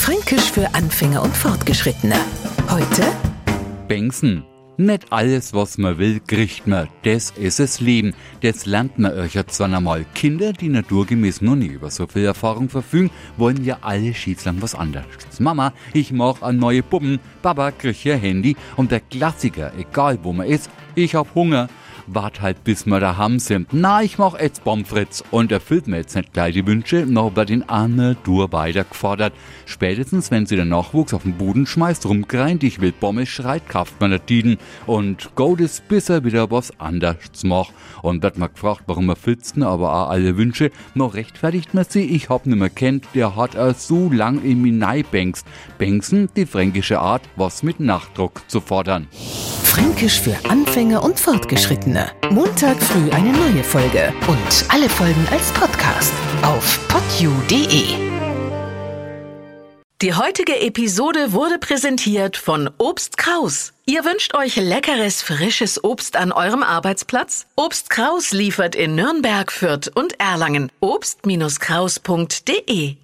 Fränkisch für Anfänger und Fortgeschrittene. Heute Bengsen. Nicht alles, was man will, kriegt man. Das ist das Leben. Das lernt man euch ja zwar einmal. Kinder, die naturgemäß noch nie über so viel Erfahrung verfügen, wollen ja alle schießlang was anderes. Mama, ich mach an neue Puppen. Papa kriegt ihr Handy. Und der Klassiker, egal wo man ist, ich hab Hunger wart halt bis wir daheim sind. Na, ich mach jetzt Bomfritz und erfüllt mir jetzt nicht gleich die Wünsche, noch bei den Arme Dur weiter gefordert. Spätestens, wenn sie den Nachwuchs auf den Boden schmeißt, rumgreint, ich will Bombe schreit, man nicht Tiden und geht es, bis er wieder was anderes macht. Und wird mal gefragt, warum er filzen, aber auch alle Wünsche, noch rechtfertigt man sie, ich hab nimmer kennt, der hat er so lang in Minei bängst. Bängsen, die fränkische Art, was mit Nachdruck zu fordern. Fränkisch für Anfänger und Fortgeschrittene. Montag früh eine neue Folge. Und alle Folgen als Podcast auf podu.de. Die heutige Episode wurde präsentiert von Obst Kraus. Ihr wünscht euch leckeres, frisches Obst an eurem Arbeitsplatz? Obst Kraus liefert in Nürnberg, Fürth und Erlangen. Obst-Kraus.de